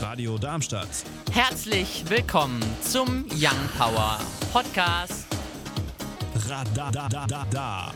Radio Darmstadt. Herzlich willkommen zum Young Power Podcast. Radadadada.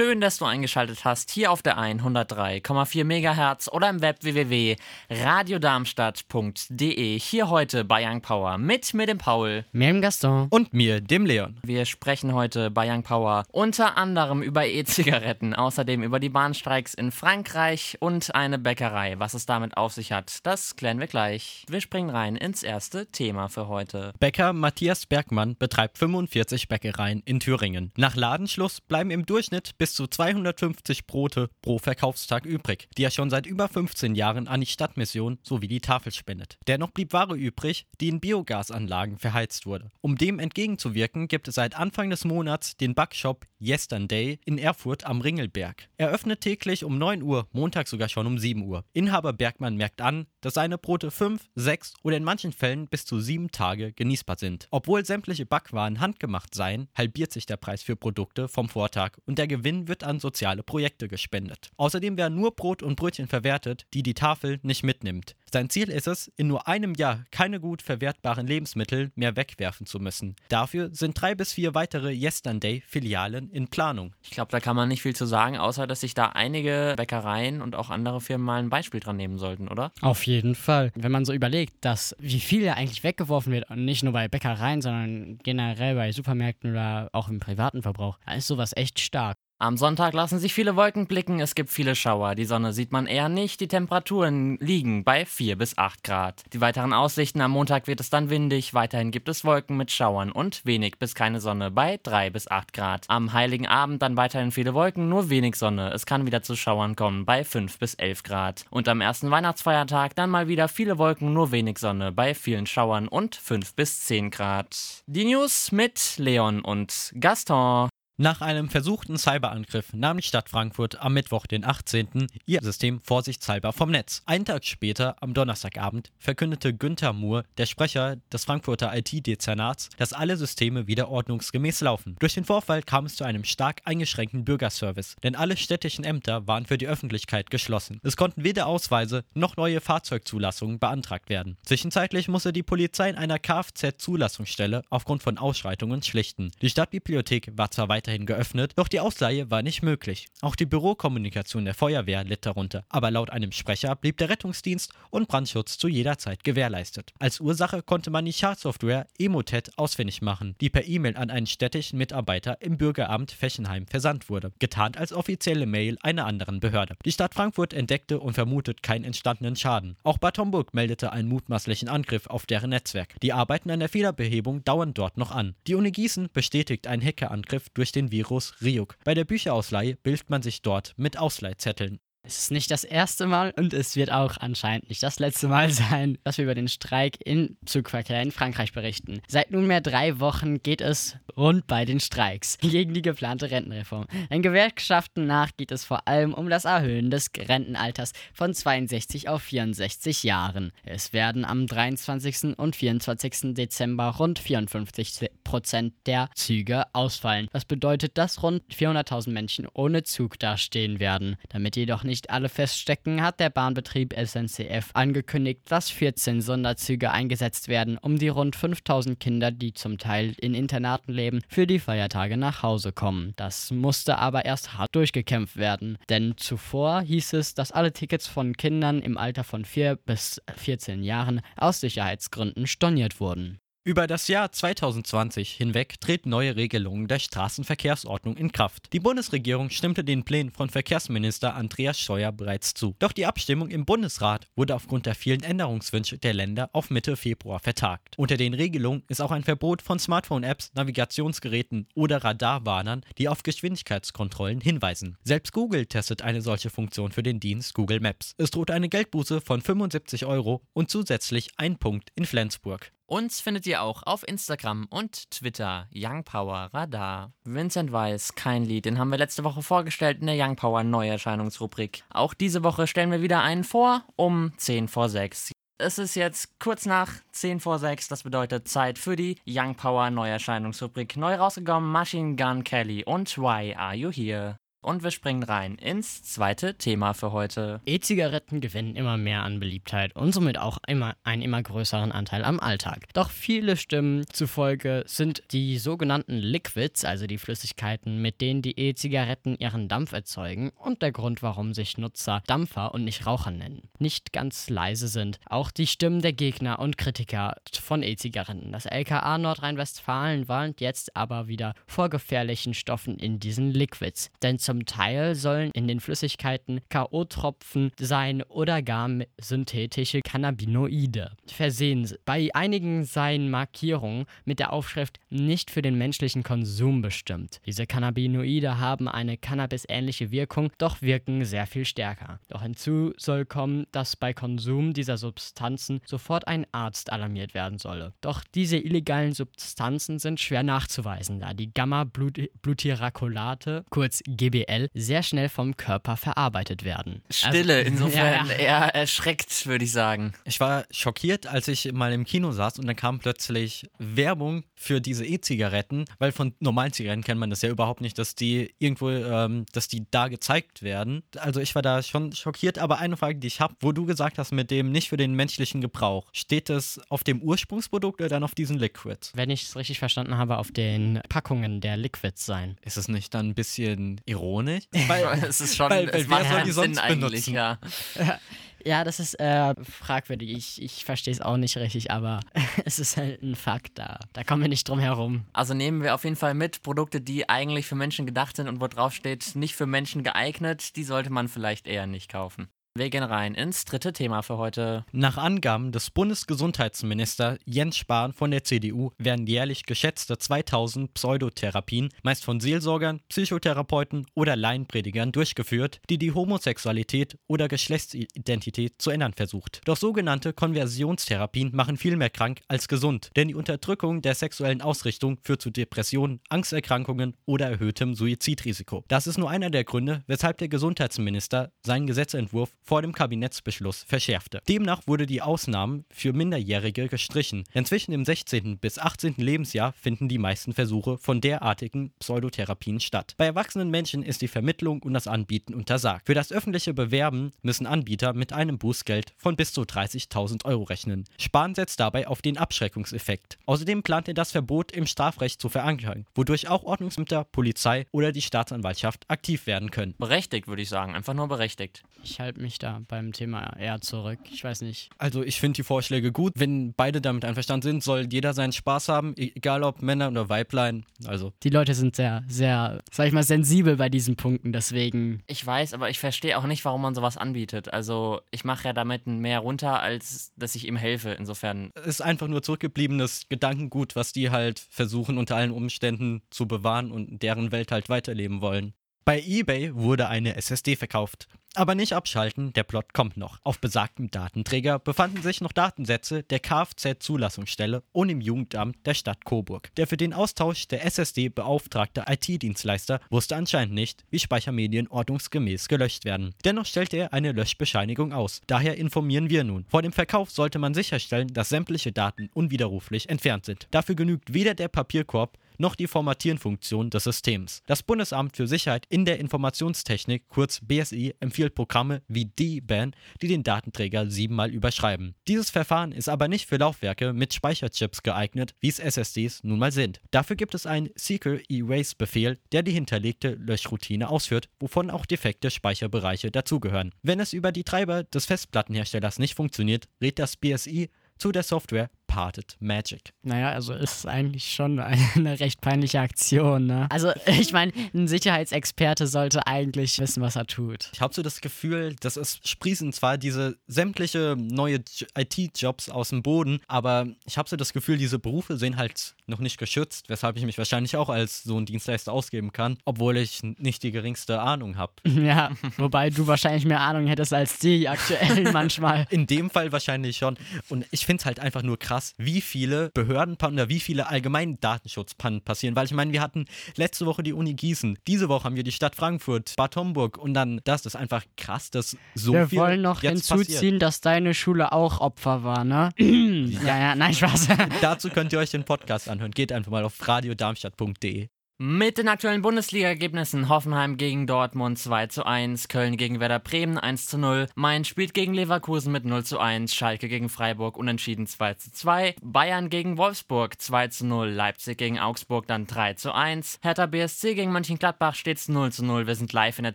Schön, dass du eingeschaltet hast hier auf der 103,4 MHz oder im Web www.radiodarmstadt.de. Hier heute bei Young Power mit mir, dem Paul. Mir dem Gaston. Und mir, dem Leon. Wir sprechen heute bei Young Power unter anderem über E-Zigaretten, außerdem über die Bahnstreiks in Frankreich und eine Bäckerei. Was es damit auf sich hat, das klären wir gleich. Wir springen rein ins erste Thema für heute. Bäcker Matthias Bergmann betreibt 45 Bäckereien in Thüringen. Nach Ladenschluss bleiben im Durchschnitt bis zu 250 Brote pro Verkaufstag übrig, die er schon seit über 15 Jahren an die Stadtmission sowie die Tafel spendet. Dennoch blieb Ware übrig, die in Biogasanlagen verheizt wurde. Um dem entgegenzuwirken, gibt es seit Anfang des Monats den Backshop Yesterday in Erfurt am Ringelberg. Er öffnet täglich um 9 Uhr, montags sogar schon um 7 Uhr. Inhaber Bergmann merkt an, dass seine Brote 5, 6 oder in manchen Fällen bis zu 7 Tage genießbar sind. Obwohl sämtliche Backwaren handgemacht seien, halbiert sich der Preis für Produkte vom Vortag und der Gewinn wird an soziale Projekte gespendet. Außerdem werden nur Brot und Brötchen verwertet, die die Tafel nicht mitnimmt. Sein Ziel ist es, in nur einem Jahr keine gut verwertbaren Lebensmittel mehr wegwerfen zu müssen. Dafür sind drei bis vier weitere Yesterday-Filialen in Planung. Ich glaube, da kann man nicht viel zu sagen, außer dass sich da einige Bäckereien und auch andere Firmen mal ein Beispiel dran nehmen sollten, oder? Auf jeden Fall. Wenn man so überlegt, dass wie viel ja eigentlich weggeworfen wird, und nicht nur bei Bäckereien, sondern generell bei Supermärkten oder auch im privaten Verbrauch, da ist sowas echt stark. Am Sonntag lassen sich viele Wolken blicken, es gibt viele Schauer. Die Sonne sieht man eher nicht, die Temperaturen liegen bei 4 bis 8 Grad. Die weiteren Aussichten am Montag wird es dann windig, weiterhin gibt es Wolken mit Schauern und wenig bis keine Sonne bei 3 bis 8 Grad. Am heiligen Abend dann weiterhin viele Wolken, nur wenig Sonne. Es kann wieder zu Schauern kommen bei 5 bis 11 Grad. Und am ersten Weihnachtsfeiertag dann mal wieder viele Wolken, nur wenig Sonne bei vielen Schauern und 5 bis 10 Grad. Die News mit Leon und Gaston. Nach einem versuchten Cyberangriff nahm die Stadt Frankfurt am Mittwoch, den 18. ihr System vorsichtshalber vom Netz. Einen Tag später, am Donnerstagabend, verkündete Günther Moore, der Sprecher des Frankfurter IT-Dezernats, dass alle Systeme wieder ordnungsgemäß laufen. Durch den Vorfall kam es zu einem stark eingeschränkten Bürgerservice, denn alle städtischen Ämter waren für die Öffentlichkeit geschlossen. Es konnten weder Ausweise noch neue Fahrzeugzulassungen beantragt werden. Zwischenzeitlich musste die Polizei in einer Kfz-Zulassungsstelle aufgrund von Ausschreitungen schlichten. Die Stadtbibliothek war zwar weiter weiterhin geöffnet, doch die Ausleihe war nicht möglich. Auch die Bürokommunikation der Feuerwehr litt darunter, aber laut einem Sprecher blieb der Rettungsdienst und Brandschutz zu jeder Zeit gewährleistet. Als Ursache konnte man die Schadsoftware Emotet ausfindig machen, die per E-Mail an einen städtischen Mitarbeiter im Bürgeramt Fechenheim versandt wurde, getarnt als offizielle Mail einer anderen Behörde. Die Stadt Frankfurt entdeckte und vermutet keinen entstandenen Schaden. Auch Bad Homburg meldete einen mutmaßlichen Angriff auf deren Netzwerk. Die Arbeiten an der Fehlerbehebung dauern dort noch an. Die Uni Gießen bestätigt einen Hackerangriff durch den den Virus Ryuk. Bei der Bücherausleihe bildet man sich dort mit Ausleihzetteln. Es ist nicht das erste Mal und es wird auch anscheinend nicht das letzte Mal sein, dass wir über den Streik im Zugverkehr in Frankreich berichten. Seit nunmehr drei Wochen geht es rund bei den Streiks gegen die geplante Rentenreform. Den Gewerkschaften nach geht es vor allem um das Erhöhen des Rentenalters von 62 auf 64 Jahren. Es werden am 23. und 24. Dezember rund 54 Prozent der Züge ausfallen. Das bedeutet, dass rund 400.000 Menschen ohne Zug dastehen werden. Damit jedoch nicht nicht alle feststecken, hat der Bahnbetrieb SNCF angekündigt, dass 14 Sonderzüge eingesetzt werden, um die rund 5000 Kinder, die zum Teil in Internaten leben, für die Feiertage nach Hause kommen. Das musste aber erst hart durchgekämpft werden, denn zuvor hieß es, dass alle Tickets von Kindern im Alter von 4 bis 14 Jahren aus Sicherheitsgründen storniert wurden. Über das Jahr 2020 hinweg treten neue Regelungen der Straßenverkehrsordnung in Kraft. Die Bundesregierung stimmte den Plänen von Verkehrsminister Andreas Scheuer bereits zu. Doch die Abstimmung im Bundesrat wurde aufgrund der vielen Änderungswünsche der Länder auf Mitte Februar vertagt. Unter den Regelungen ist auch ein Verbot von Smartphone-Apps, Navigationsgeräten oder Radarwarnern, die auf Geschwindigkeitskontrollen hinweisen. Selbst Google testet eine solche Funktion für den Dienst Google Maps. Es droht eine Geldbuße von 75 Euro und zusätzlich ein Punkt in Flensburg. Uns findet ihr auch auf Instagram und Twitter Young Power Radar. Vincent Weiss, kein Lied, den haben wir letzte Woche vorgestellt in der Young Power Neuerscheinungsrubrik. Auch diese Woche stellen wir wieder einen vor um 10 vor 6. Es ist jetzt kurz nach 10 vor 6, das bedeutet Zeit für die Young Power Neuerscheinungsrubrik. Neu rausgekommen Machine Gun Kelly und Why Are You Here? Und wir springen rein ins zweite Thema für heute. E-Zigaretten gewinnen immer mehr an Beliebtheit und somit auch immer einen immer größeren Anteil am Alltag. Doch viele Stimmen zufolge sind die sogenannten Liquids, also die Flüssigkeiten, mit denen die E-Zigaretten ihren Dampf erzeugen und der Grund, warum sich Nutzer Dampfer und nicht Raucher nennen, nicht ganz leise sind. Auch die Stimmen der Gegner und Kritiker von E-Zigaretten. Das LKA Nordrhein-Westfalen warnt jetzt aber wieder vor gefährlichen Stoffen in diesen Liquids. Denn zum Teil sollen in den Flüssigkeiten K.O.-Tropfen sein oder gar synthetische Cannabinoide versehen. Bei einigen seien Markierungen mit der Aufschrift nicht für den menschlichen Konsum bestimmt. Diese Cannabinoide haben eine Cannabis-ähnliche Wirkung, doch wirken sehr viel stärker. Doch hinzu soll kommen, dass bei Konsum dieser Substanzen sofort ein Arzt alarmiert werden solle. Doch diese illegalen Substanzen sind schwer nachzuweisen, da die Gamma-Blutyracolate, kurz GBL, sehr schnell vom Körper verarbeitet werden. Stille, Also- insofern Ja, ja. eher erschreckt, würde ich sagen. Ich war schockiert, als ich mal im Kino saß und dann kam plötzlich Werbung für diese E-Zigaretten, weil von normalen Zigaretten kennt man das ja überhaupt nicht, dass die irgendwo, ähm, dass die da gezeigt werden. Also ich war da schon schockiert, aber eine Frage, die ich habe, wo du gesagt hast, mit dem nicht für den menschlichen Gebrauch, steht das auf dem Ursprungsprodukt oder dann auf diesen Liquids? Wenn ich es richtig verstanden habe, auf den Packungen der Liquids sein. Ist es nicht dann ein bisschen ironisch? es ist schon, weil- weil es wer soll die Sinn sonst eigentlich, benutzen? ja. Ja, das ist äh, fragwürdig. Ich, ich verstehe es auch nicht richtig, aber es ist halt ein Fakt da. Da kommen wir nicht drum herum. Also nehmen wir auf jeden Fall mit, Produkte, die eigentlich für Menschen gedacht sind und wo drauf steht, nicht für Menschen geeignet, die sollte man vielleicht eher nicht kaufen. Wir gehen rein ins dritte Thema für heute. Nach Angaben des Bundesgesundheitsministers Jens Spahn von der CDU werden jährlich geschätzte 2000 Pseudotherapien, meist von Seelsorgern, Psychotherapeuten oder Laienpredigern durchgeführt, die die Homosexualität oder Geschlechtsidentität zu ändern versucht. Doch sogenannte Konversionstherapien machen viel mehr krank als gesund, denn die Unterdrückung der sexuellen Ausrichtung führt zu Depressionen, Angsterkrankungen oder erhöhtem Suizidrisiko. Das ist nur einer der Gründe, weshalb der Gesundheitsminister seinen Gesetzentwurf vor dem Kabinettsbeschluss verschärfte. Demnach wurde die Ausnahmen für Minderjährige gestrichen, denn zwischen dem 16. bis 18. Lebensjahr finden die meisten Versuche von derartigen Pseudotherapien statt. Bei erwachsenen Menschen ist die Vermittlung und das Anbieten untersagt. Für das öffentliche Bewerben müssen Anbieter mit einem Bußgeld von bis zu 30.000 Euro rechnen. Spahn setzt dabei auf den Abschreckungseffekt. Außerdem plant er das Verbot im Strafrecht zu verankern, wodurch auch Ordnungsämter, Polizei oder die Staatsanwaltschaft aktiv werden können. Berechtigt, würde ich sagen. Einfach nur berechtigt. Ich halte mich da beim Thema eher zurück. Ich weiß nicht. Also ich finde die Vorschläge gut. Wenn beide damit einverstanden sind, soll jeder seinen Spaß haben, e- egal ob Männer oder Weiblein. Also Die Leute sind sehr, sehr, sag ich mal, sensibel bei diesen Punkten. Deswegen Ich weiß, aber ich verstehe auch nicht, warum man sowas anbietet. Also ich mache ja damit mehr runter, als dass ich ihm helfe. Insofern, es ist einfach nur zurückgebliebenes Gedankengut, was die halt versuchen unter allen Umständen zu bewahren und deren Welt halt weiterleben wollen. Bei eBay wurde eine SSD verkauft. Aber nicht abschalten, der Plot kommt noch. Auf besagtem Datenträger befanden sich noch Datensätze der Kfz-Zulassungsstelle und im Jugendamt der Stadt Coburg. Der für den Austausch der SSD beauftragte IT-Dienstleister wusste anscheinend nicht, wie Speichermedien ordnungsgemäß gelöscht werden. Dennoch stellte er eine Löschbescheinigung aus. Daher informieren wir nun. Vor dem Verkauf sollte man sicherstellen, dass sämtliche Daten unwiderruflich entfernt sind. Dafür genügt weder der Papierkorb noch die Formatieren-Funktion des Systems. Das Bundesamt für Sicherheit in der Informationstechnik, kurz BSI, empfiehlt Programme wie D-Ban, die den Datenträger siebenmal überschreiben. Dieses Verfahren ist aber nicht für Laufwerke mit Speicherchips geeignet, wie es SSDs nun mal sind. Dafür gibt es einen Seeker Erase-Befehl, der die hinterlegte Löschroutine ausführt, wovon auch defekte Speicherbereiche dazugehören. Wenn es über die Treiber des Festplattenherstellers nicht funktioniert, rät das BSI zu der Software Parted Magic. Naja, also ist eigentlich schon eine recht peinliche Aktion, ne? Also, ich meine, ein Sicherheitsexperte sollte eigentlich wissen, was er tut. Ich habe so das Gefühl, dass es sprießen zwar diese sämtliche neue IT-Jobs aus dem Boden, aber ich habe so das Gefühl, diese Berufe sind halt noch nicht geschützt, weshalb ich mich wahrscheinlich auch als so ein Dienstleister ausgeben kann, obwohl ich nicht die geringste Ahnung habe. Ja, wobei du wahrscheinlich mehr Ahnung hättest als die aktuell manchmal. In dem Fall wahrscheinlich schon. Und ich finde es halt einfach nur krass, wie viele Behördenpannen oder wie viele allgemeinen Datenschutzpannen passieren. Weil ich meine, wir hatten letzte Woche die Uni Gießen, diese Woche haben wir die Stadt Frankfurt, Bad Homburg und dann das. Das ist einfach krass, dass so Wir viel wollen noch hinzuziehen, dass deine Schule auch Opfer war, ne? ja, ja, nein, Spaß. passiert. Dazu könnt ihr euch den Podcast anhören. Geht einfach mal auf radiodarmstadt.de. Mit den aktuellen Bundesliga-Ergebnissen Hoffenheim gegen Dortmund 2 zu 1, Köln gegen Werder Bremen 1 zu 0, Mainz spielt gegen Leverkusen mit 0 zu 1, Schalke gegen Freiburg unentschieden 2 zu 2, Bayern gegen Wolfsburg 2 zu 0, Leipzig gegen Augsburg dann 3 zu 1, Hertha BSC gegen Mönchengladbach steht's 0 zu 0, wir sind live in der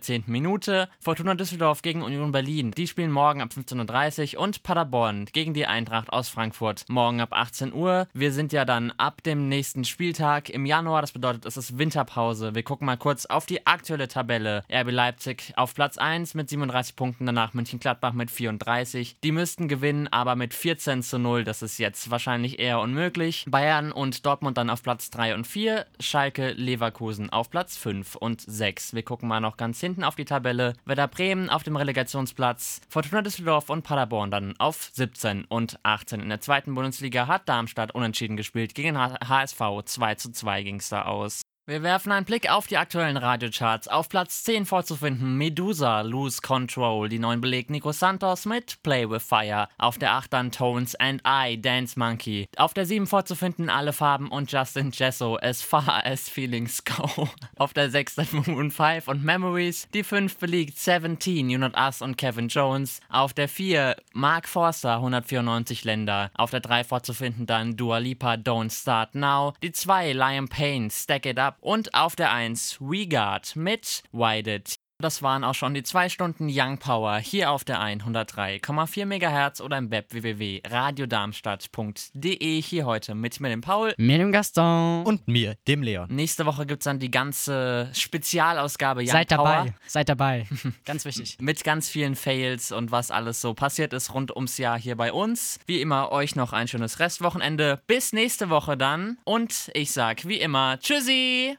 10. Minute, Fortuna Düsseldorf gegen Union Berlin, die spielen morgen ab 15.30 Uhr und Paderborn gegen die Eintracht aus Frankfurt morgen ab 18 Uhr. Wir sind ja dann ab dem nächsten Spieltag im Januar, das bedeutet es ist Winterpause. Wir gucken mal kurz auf die aktuelle Tabelle. RB Leipzig auf Platz 1 mit 37 Punkten, danach Mönchengladbach mit 34. Die müssten gewinnen, aber mit 14 zu 0. Das ist jetzt wahrscheinlich eher unmöglich. Bayern und Dortmund dann auf Platz 3 und 4. Schalke, Leverkusen auf Platz 5 und 6. Wir gucken mal noch ganz hinten auf die Tabelle. Werder Bremen auf dem Relegationsplatz. Fortuna Düsseldorf und Paderborn dann auf 17 und 18. In der zweiten Bundesliga hat Darmstadt unentschieden gespielt gegen HSV. 2 zu 2 ging es da aus. Wir werfen einen Blick auf die aktuellen Radiocharts. Auf Platz 10 vorzufinden Medusa, Lose Control. Die neuen belegt Nico Santos mit Play with Fire. Auf der 8 dann Tones and I, Dance Monkey. Auf der 7 vorzufinden Alle Farben und Justin Jesso, As Far As Feelings Go. Auf der 6 dann Moon 5 und Memories. Die 5 belegt 17, You Not Us und Kevin Jones. Auf der 4 Mark Forster, 194 Länder. Auf der 3 vorzufinden dann Dua Lipa, Don't Start Now. Die 2 Lion Payne, Stack It Up und auf der 1 WeGuard mit Why Did das waren auch schon die zwei Stunden Young Power hier auf der 103,4 MHz oder im Web www.radiodarmstadt.de. Hier heute mit mir, dem Paul. Mir, dem Gaston. Und mir, dem Leon. Nächste Woche gibt es dann die ganze Spezialausgabe Young Seid Power. dabei, seid dabei. ganz wichtig. Mit ganz vielen Fails und was alles so passiert ist rund ums Jahr hier bei uns. Wie immer, euch noch ein schönes Restwochenende. Bis nächste Woche dann. Und ich sag wie immer Tschüssi!